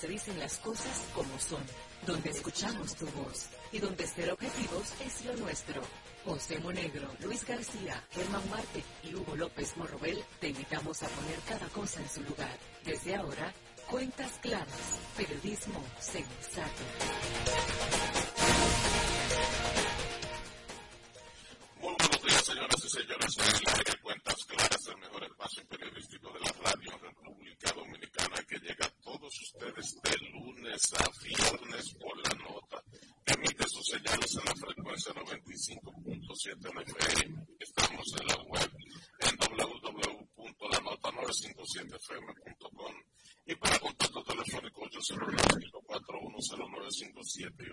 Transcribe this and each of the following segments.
se dicen las cosas como son, donde escuchamos tu voz y donde ser objetivos es lo nuestro. José Monegro, Luis García, Germán Marte y Hugo López Morrobel te invitamos a poner cada cosa en su lugar. Desde ahora, cuentas claras, periodismo sensato. Muy buenos días, señoras y señores. Cuentas Claras, el mejor espacio periodístico de la radio República Dominicana, que llega ustedes de lunes a viernes por la nota. Emite sus señales en la frecuencia 95.7 FM. Estamos en la web en www.lanota957fm.com y para contacto telefónico 809-541-0957 y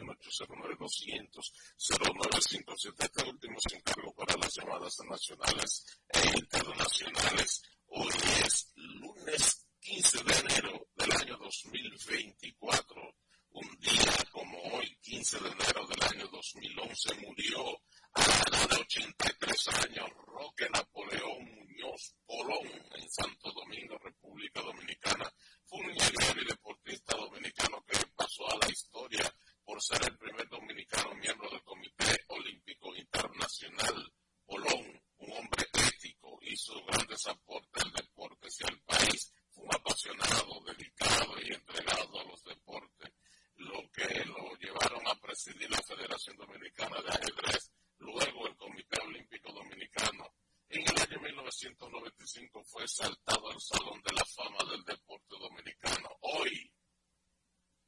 809-200-0957. Este último se encargo para las llamadas nacionales e internacionales. Hoy es lunes 15 de enero del año 2024. Un día como hoy, 15 de enero del año 2011, murió a la edad de 83 años Roque Napoleón Muñoz Polón en Santo Domingo, República Dominicana. Fue un ingeniero y deportista dominicano que pasó a la historia por ser el primer dominicano miembro del Comité Olímpico Internacional. Polón, un hombre ético, hizo grandes aportes al deporte y al país. Un apasionado, dedicado y entregado a los deportes, lo que lo llevaron a presidir la Federación Dominicana de Ajedrez, luego el Comité Olímpico Dominicano. En el año 1995 fue saltado al Salón de la Fama del Deporte Dominicano. Hoy,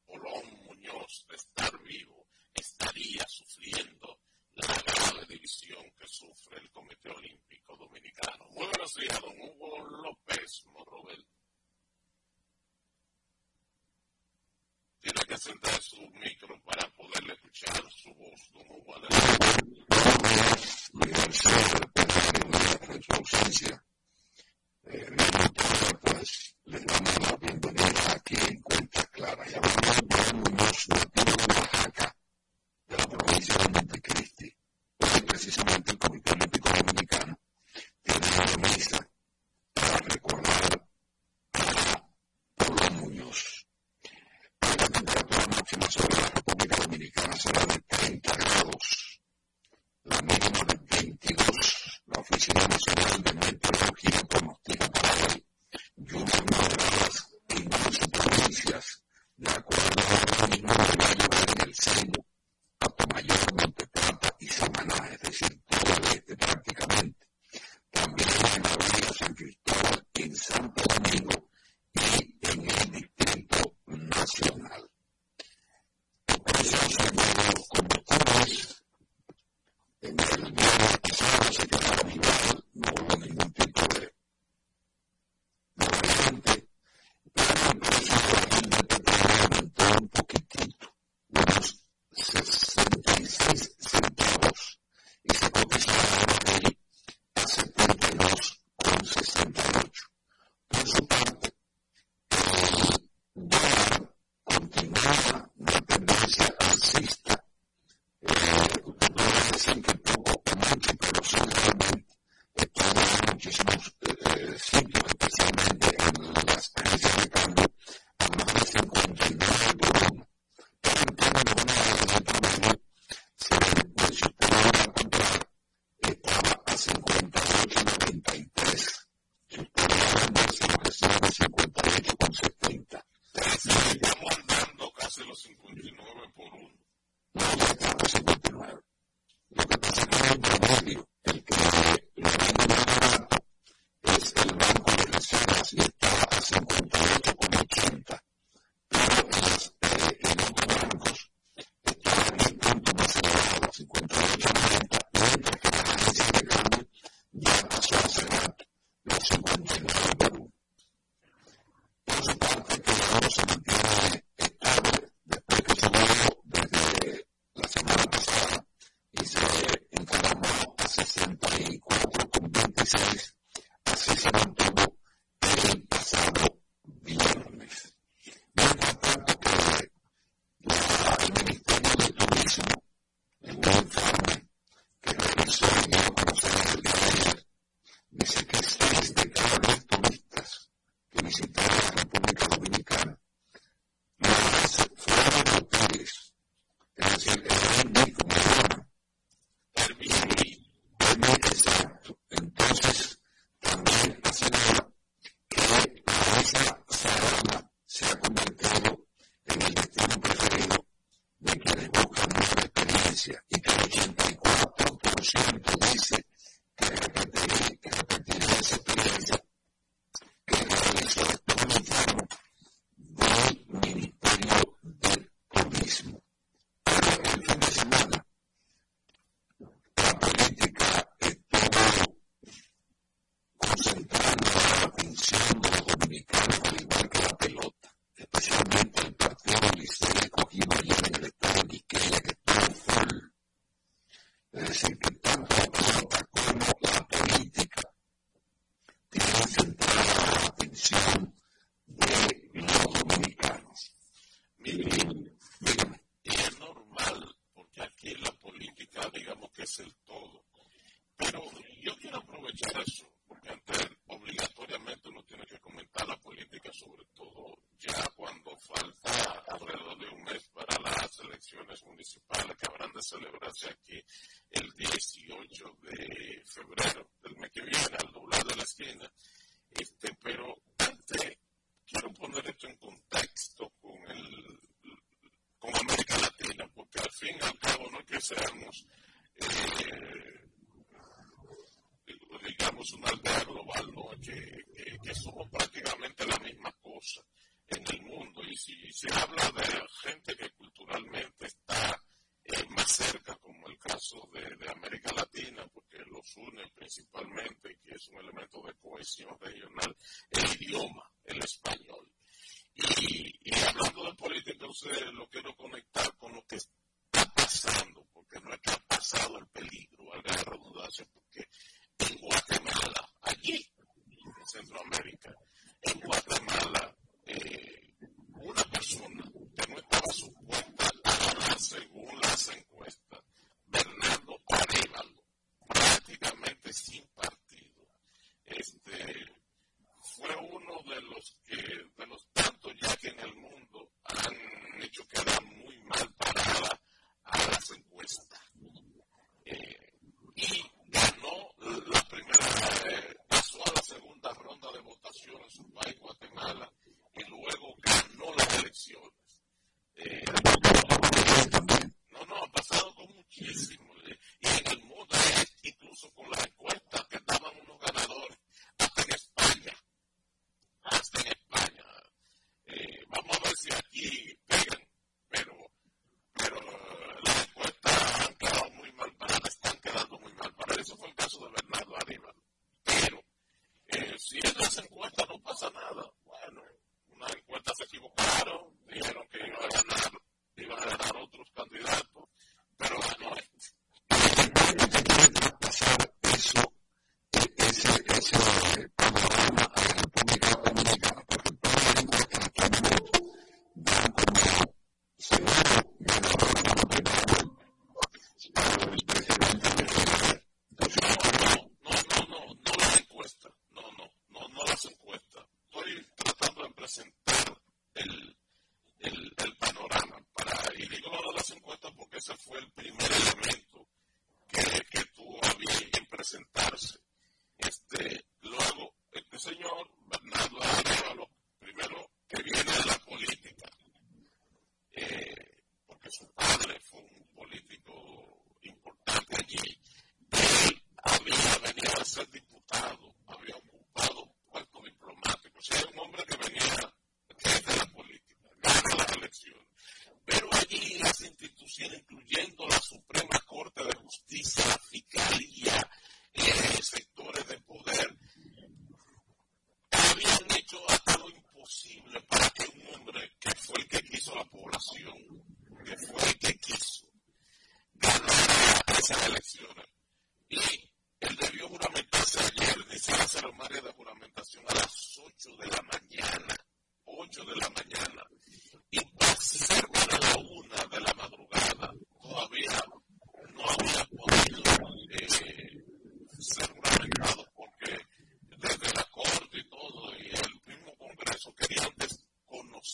Polón Muñoz, de estar vivo, estaría sufriendo la grave división que sufre el Comité Olímpico Dominicano. Muy buenos días, don Hugo López Morrobel. Tiene que sentar su micro para poderle escuchar su voz, don Hugo.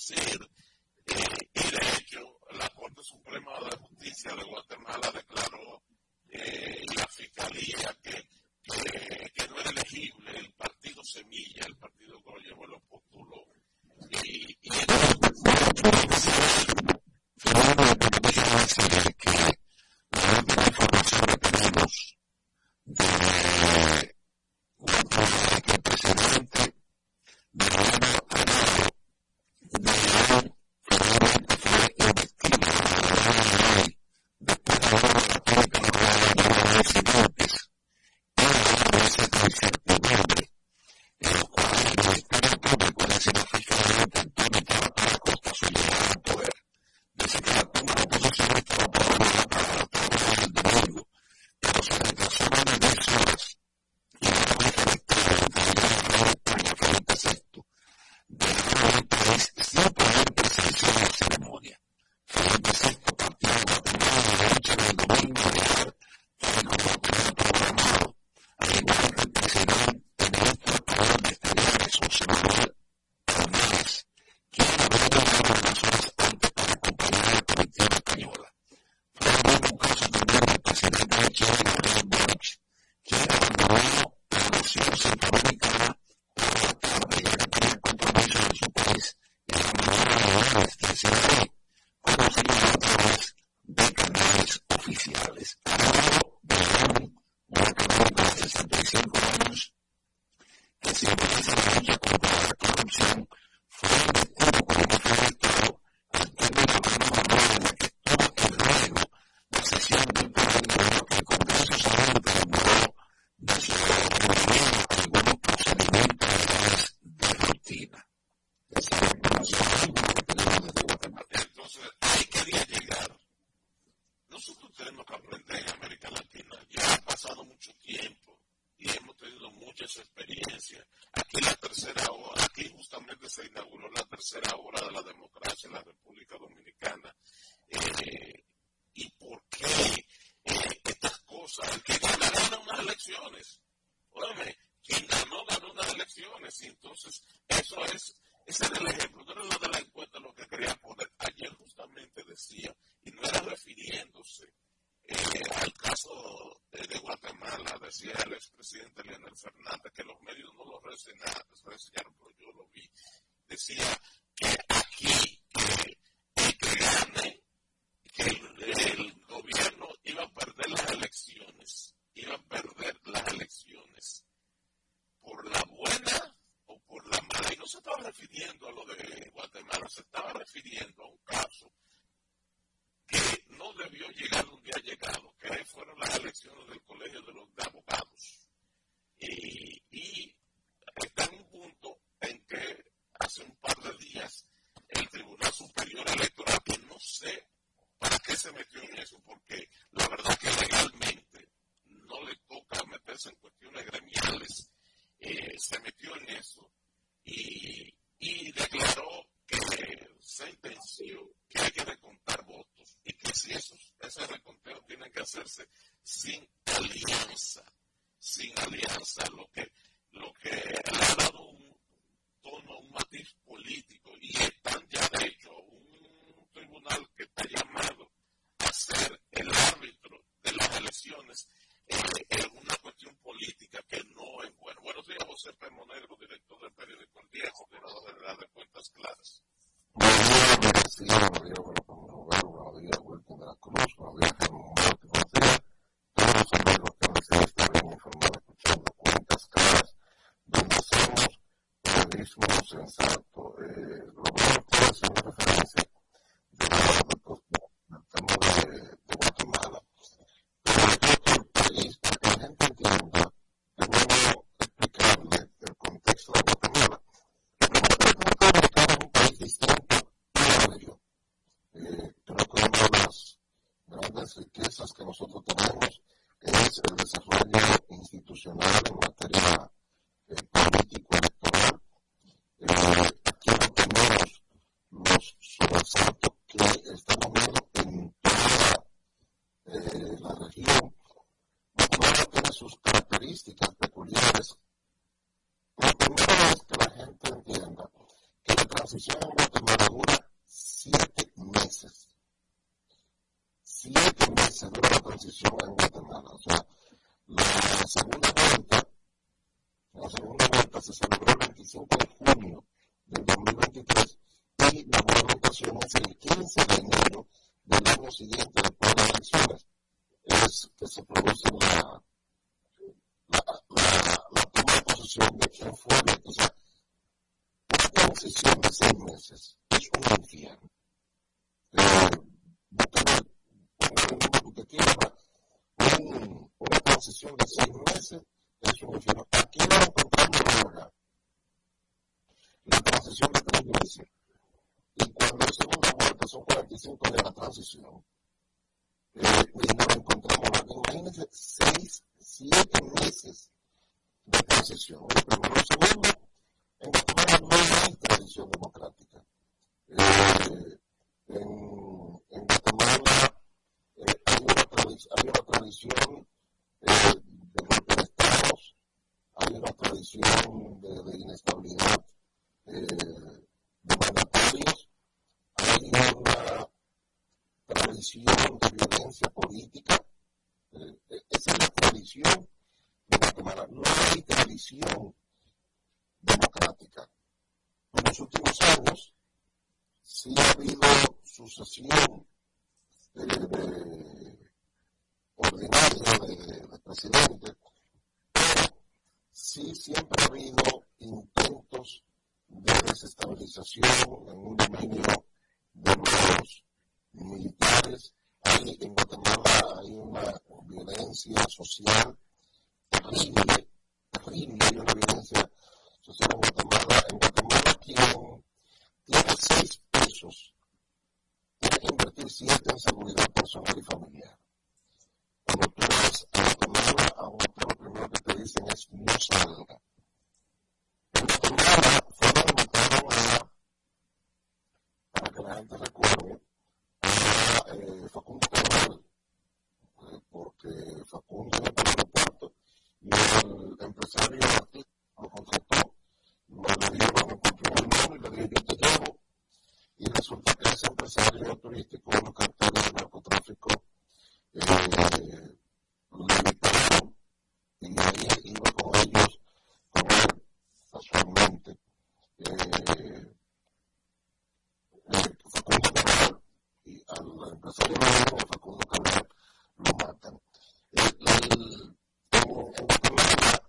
sin decía el expresidente Leonel Fernández, que los medios no lo reseñaron, pero yo lo vi, decía, darle vueltas claras. De todos los cuentas claras, donde somos. votaciones el 15 de enero del año siguiente después de las elecciones. Es que se produce la, la, la, la toma de posesión de quien fue. O sea, una transición de seis meses es un infierno. Eh, el número que un, una transición de seis meses es un infierno. siempre ha habido intentos de desestabilización en un dominio de los militares. Hay, en Guatemala hay una violencia social terrible, terrible, hay una violencia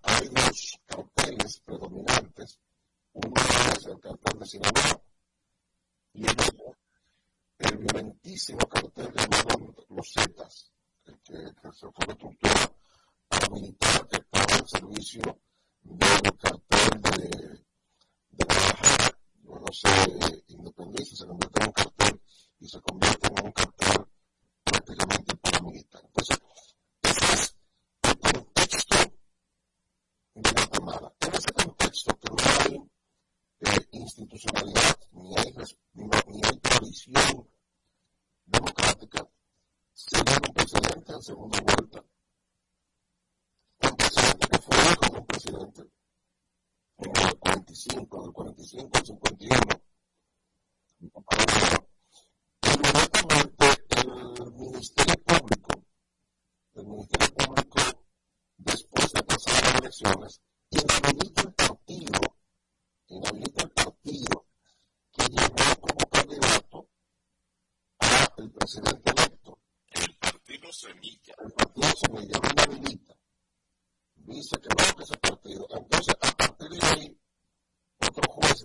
Hay dos carteles predominantes. Uno es el cartel de Sinaloa y el otro, el violentísimo cartel.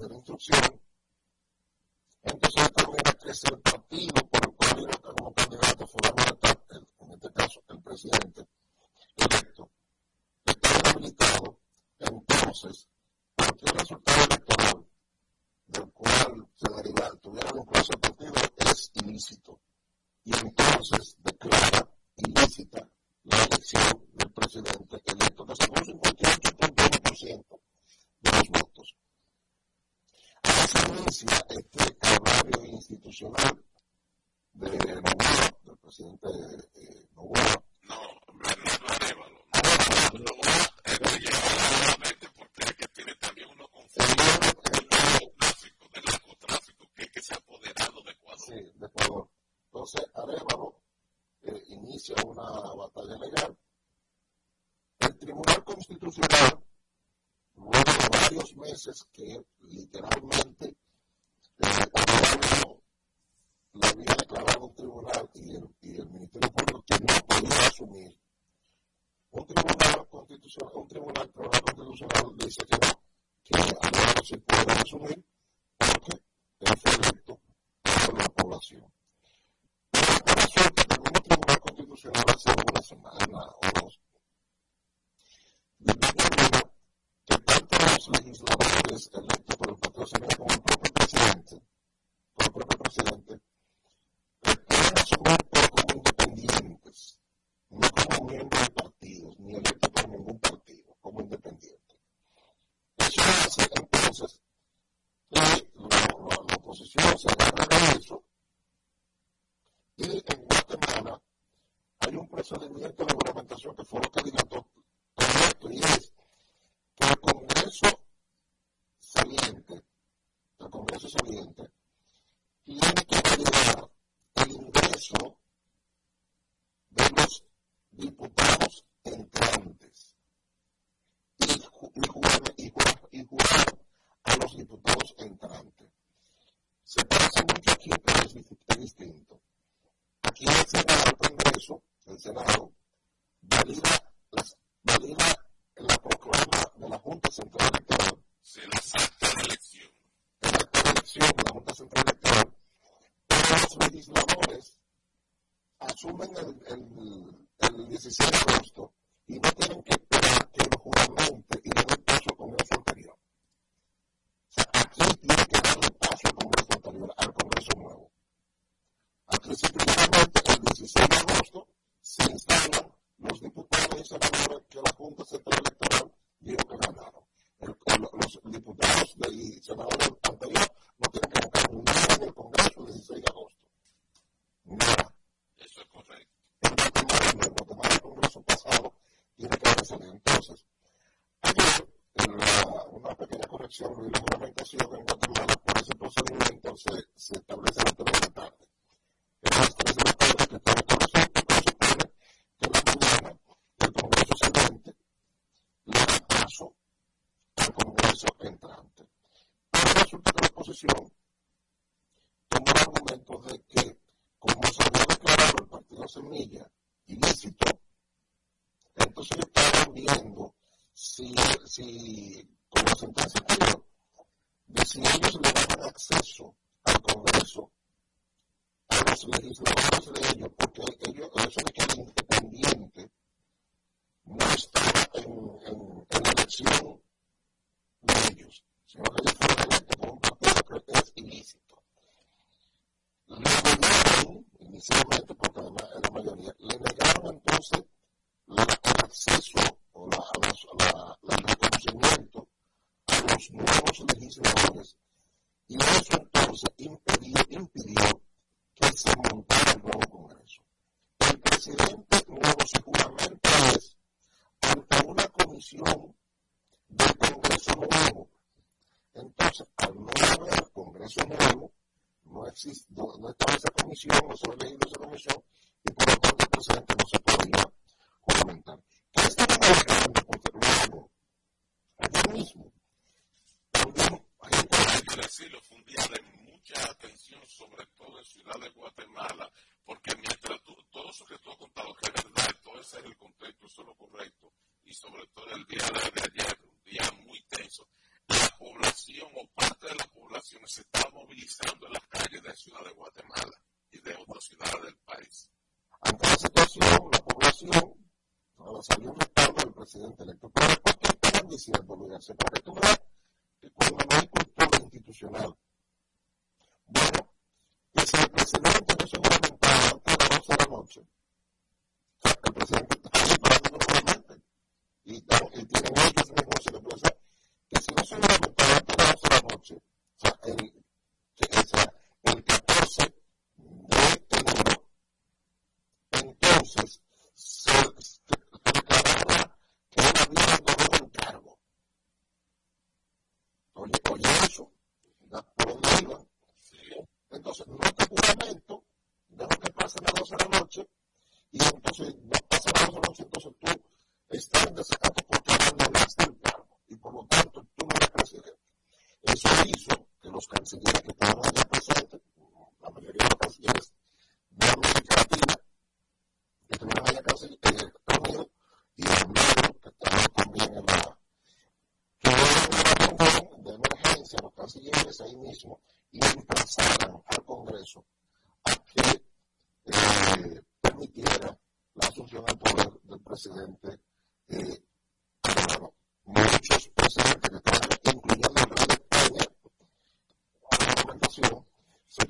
de la instrucción, entonces de esta crece el partido por el cual iba como candidato fundamental, en este caso el presidente electo, está habilitado entonces espacio. Suerte que tribunal constitucional hace una semana o dos. Depende de que tanto los legisladores electos por el patrocinio como el propio presidente, por el propio presidente, a su grupo como independientes, no como miembros de partidos, ni electos por ningún partido, como independientes. Eso hace entonces eh, que la, oposición se agarra a eso en Guatemala hay un procedimiento de juramentación que fue lo que dilató todo esto, y es que el Congreso saliente, el Congreso saliente, tiene que validar el ingreso de los diputados entrantes y, y, jugar, y, a los diputados entrantes. Se pasa mucho aquí, pero es distinto aquí el Senado, el Congreso, el Senado, valida, valida la proclama de la Junta Central Electoral. Se las acta de elección. El acta de elección de la Junta Central Electoral. Pero los legisladores asumen el, el, el 16 de agosto y no tienen que esperar que lo juramente です。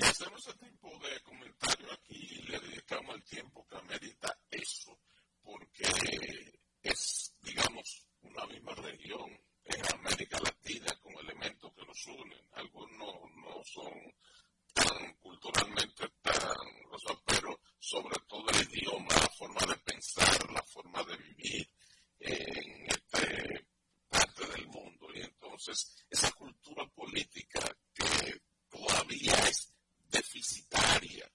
Y hacemos ese tipo de comentarios aquí y le dedicamos el tiempo que amerita eso, porque es, digamos, una misma región en América Latina con elementos que nos unen. Algunos no son tan culturalmente tan, o sea, pero sobre todo el idioma, la forma de pensar, la forma de vivir en esta parte del mundo. Y entonces esa cultura política que todavía es deficitaria.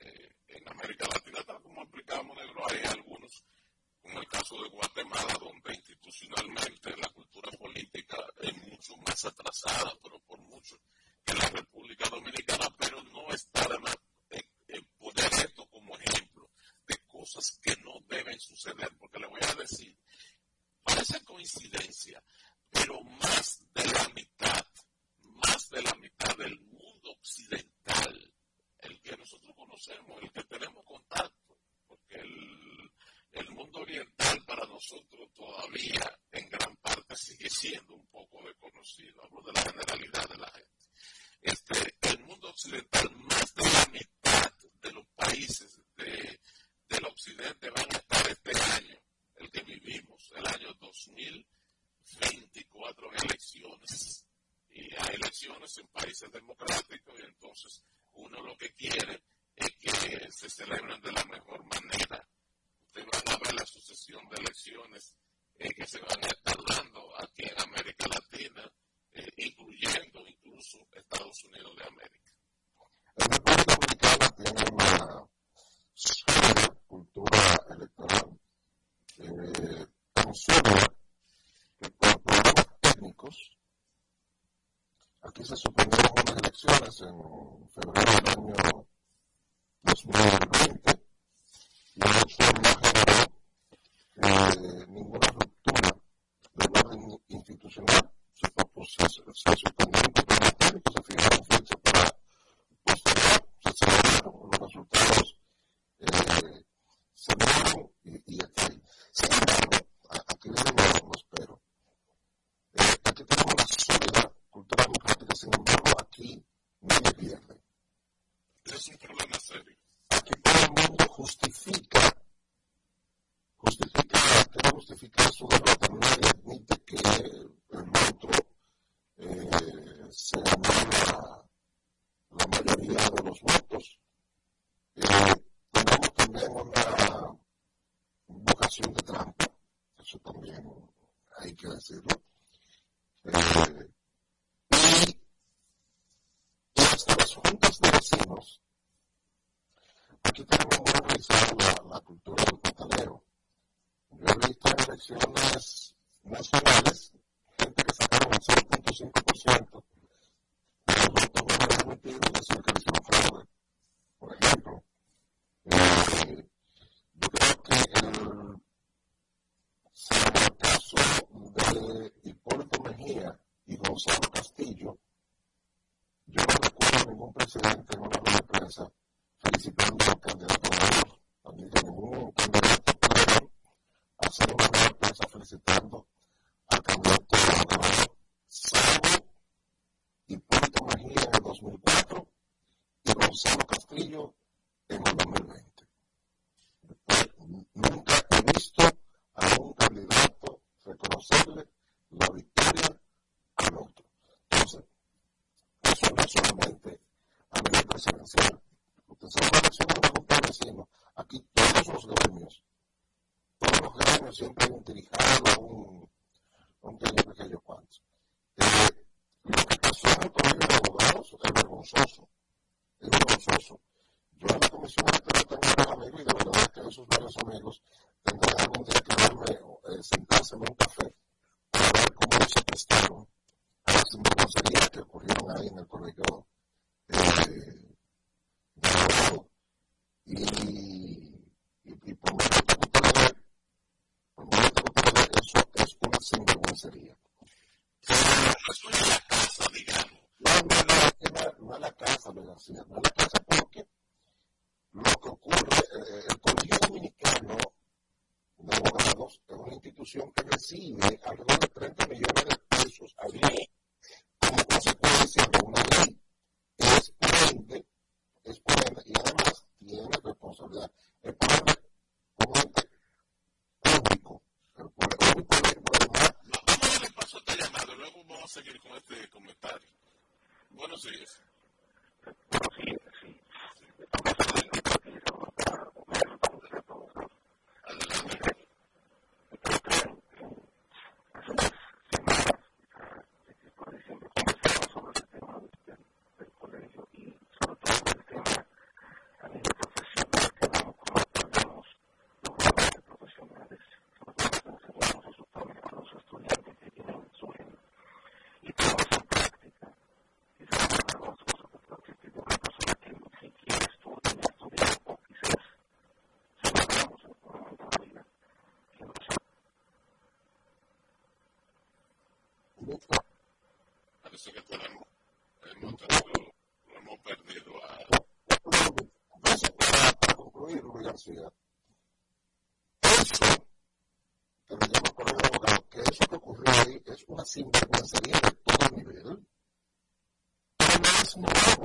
Eh, en América Latina, tal como explicábamos en hay algunos, como el caso de Guatemala, donde institucionalmente la cultura política es mucho más atrasada, pero por mucho, que la República Dominicana, pero no está de más eh, eh, poner esto como ejemplo de cosas que no deben suceder, porque le voy a decir, parece coincidencia, pero más de la mitad, más de la mitad del mundo occidental, conocemos, el que tenemos contacto, porque el, el mundo oriental para nosotros todavía en gran parte sigue siendo un poco desconocido, hablo de la generalidad de la gente. Este, el mundo occidental, más de la mitad de los países de, del occidente van a estar este año, el que vivimos, el año 2024 en elecciones. Y hay elecciones en países democráticos y entonces uno lo que quiere es que se celebren de la mejor manera. Ustedes van a ver la sucesión de elecciones eh, que se van a estar dando aquí en América Latina, eh, incluyendo incluso Estados Unidos de América. La República Dominicana tiene una cultura electoral, eh, tan sólida que por problemas técnicos Aquí se suspendieron unas elecciones en febrero del año 2020 y eso no generó eh, ninguna ruptura del orden institucional. Se, se, se suspendieron problemas técnicos, se fijaron fechas para postergar, se celebraron los resultados, eh, se dieron y, y aquí. Sin embargo, aquí viene lo, lo espero. Eh, aquí tenemos una sólida cultura democrática, sin embargo, aquí nadie pierde. Es un problema serio. Aquí todo el mundo justifica, justifica, quiere justificar su derrota, nadie admite que el otro eh, se anula la mayoría de los votos. Eh, tenemos también una vocación de trampa, eso también hay que decirlo. Eh, y hasta las juntas de vecinos, aquí tenemos muy organizada la, la cultura del pataleo. Yo he visto en elecciones nacionales gente que sacaron el 0.5% de los votos no permitidos decir que le hicieron fraude. Por ejemplo, eh, yo creo que el, en el caso de Hipólito Mejía, y Gonzalo Castillo, yo no recuerdo ningún presidente en una rueda de prensa felicitando al candidato ganador, ni de ningún candidato. pudieron hacer una felicitando al candidato ganador, salvo Hipólito Mejía en el 2004 y Gonzalo Castillo en el 2020. Nunca he visto a un candidato reconocerle la victoria al otro. Entonces, eso no es solamente a nivel presidencial. Usted sabe la elección de la de. Aquí todos los gremios, siempre hay un dirijado, un, un que yo, que yo cuánto. Eh, lo que pasó en el colegio de abogados es vergonzoso. Es vergonzoso. Yo en la comisión electoral tengo varios amigos y de verdad que esos varios amigos tendrán algún día que darme, eh, sentarse en un café para ver cómo se prestaron a las sinvergoncerías que ocurrieron ahí en el colegio eh, de abogado. Y, y, y por muy que usted le dé, por muy que usted le dé, eso es una sinvergüencería. Eso es la casa, digamos. No, no, no, no, no es la casa, Luis García, no es la casa porque lo que ocurre, eh, el Colegio Dominicano de Abogados es una institución que recibe alrededor de 30 millones de pesos al mes parece que fuéramos, hemos tenido, lo hemos perdido a... Entonces, para, concluir, Rubén García, eso, que me llamo con el abogado, que eso que ocurrió ahí es una sinvergüencería de todo nivel, pero no es nuevo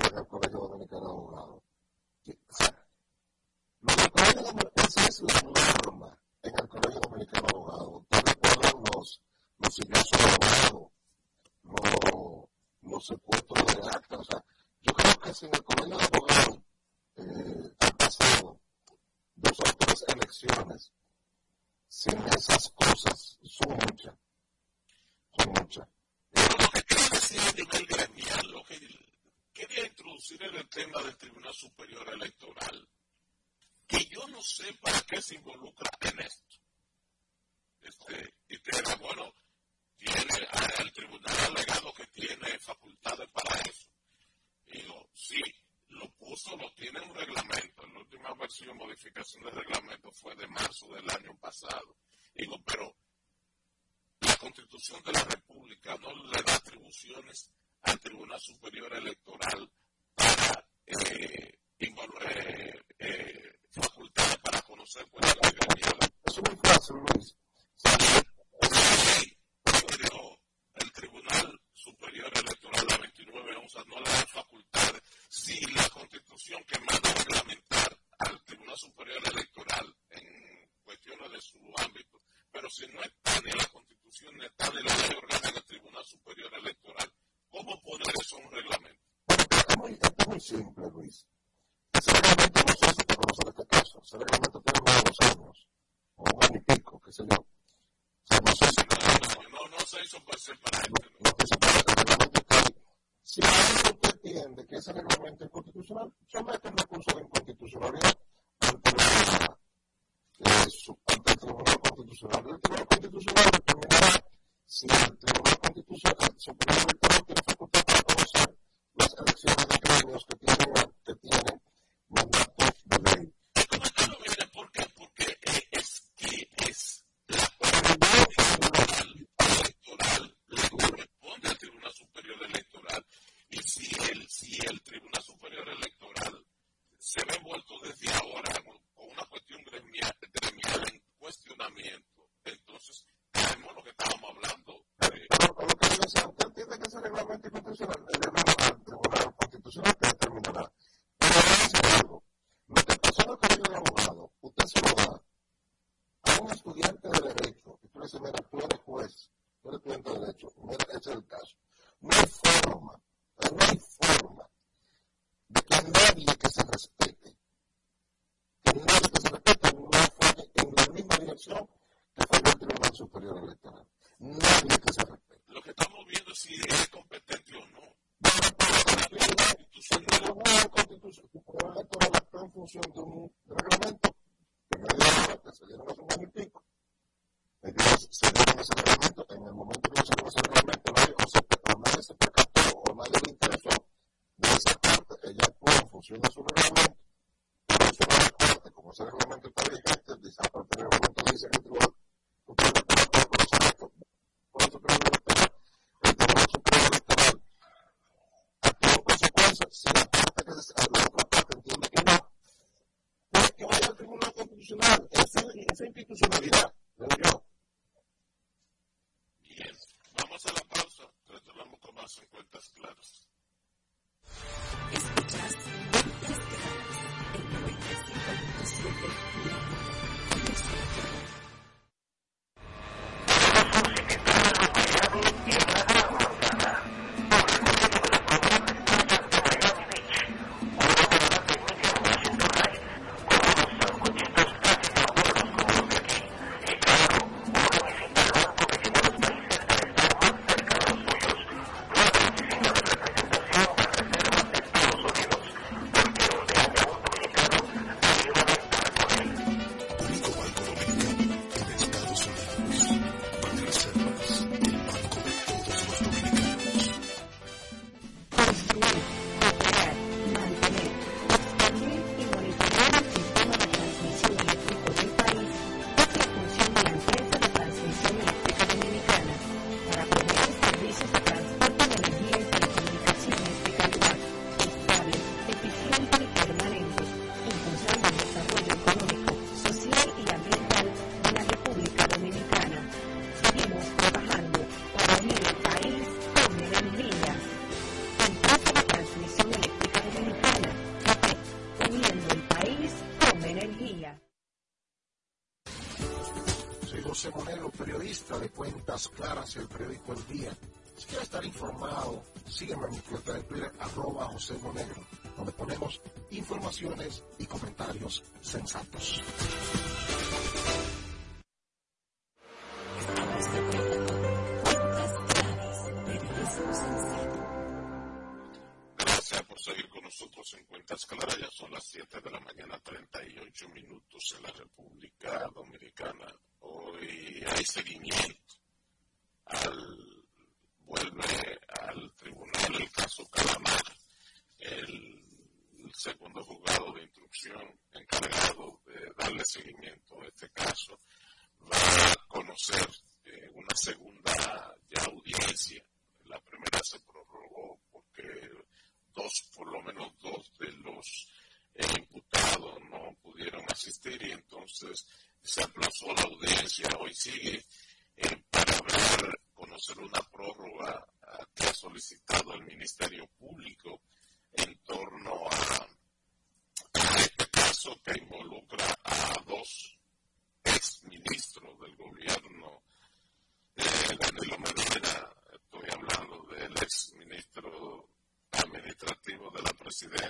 José Monero, periodista de Cuentas Claras, el periódico El Día. Si quieres estar informado, sígueme en mi cuenta Twitter, arroba José Monegro, donde ponemos informaciones y comentarios sensatos.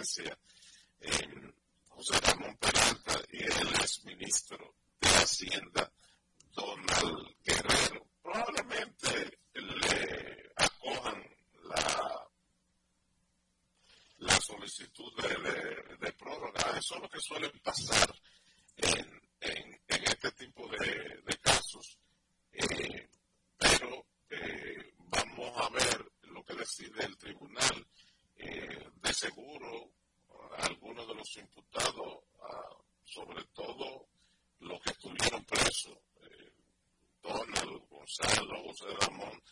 Presidencia, José Ramón Peralta, y el exministro de Hacienda, Donald Guerrero. Probablemente le acojan la, solicitud de, prórroga. Eso es lo que suele pasar en, en, en este tipo de, de casos. Eh, pero eh, vamos a ver lo que decide el tribunal. Eh, seguro, algunos de los imputados, sobre todo los que estuvieron presos, eh, Donald, Gonzalo, José Ramón,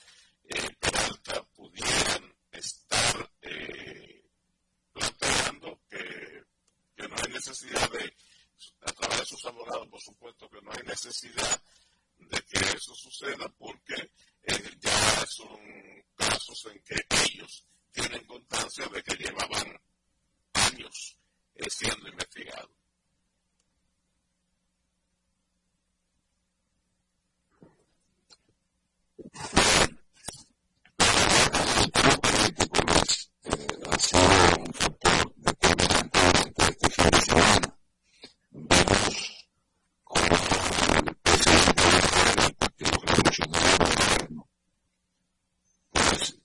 eh, Peralta, pudieran estar eh, planteando que, que no hay necesidad de, a través de sus abogados, por supuesto, que no hay necesidad de que eso suceda porque eh, ya son casos en que ellos tienen constancia de que llevaban años eh, siendo investigados. ha sido un factor determinante durante este fin de semana. Vemos como el presidente del Partido Revolucionario del Gobierno, pues,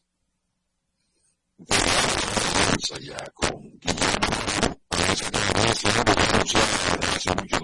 de la alianza ya con Guillermo, que desde hace muchos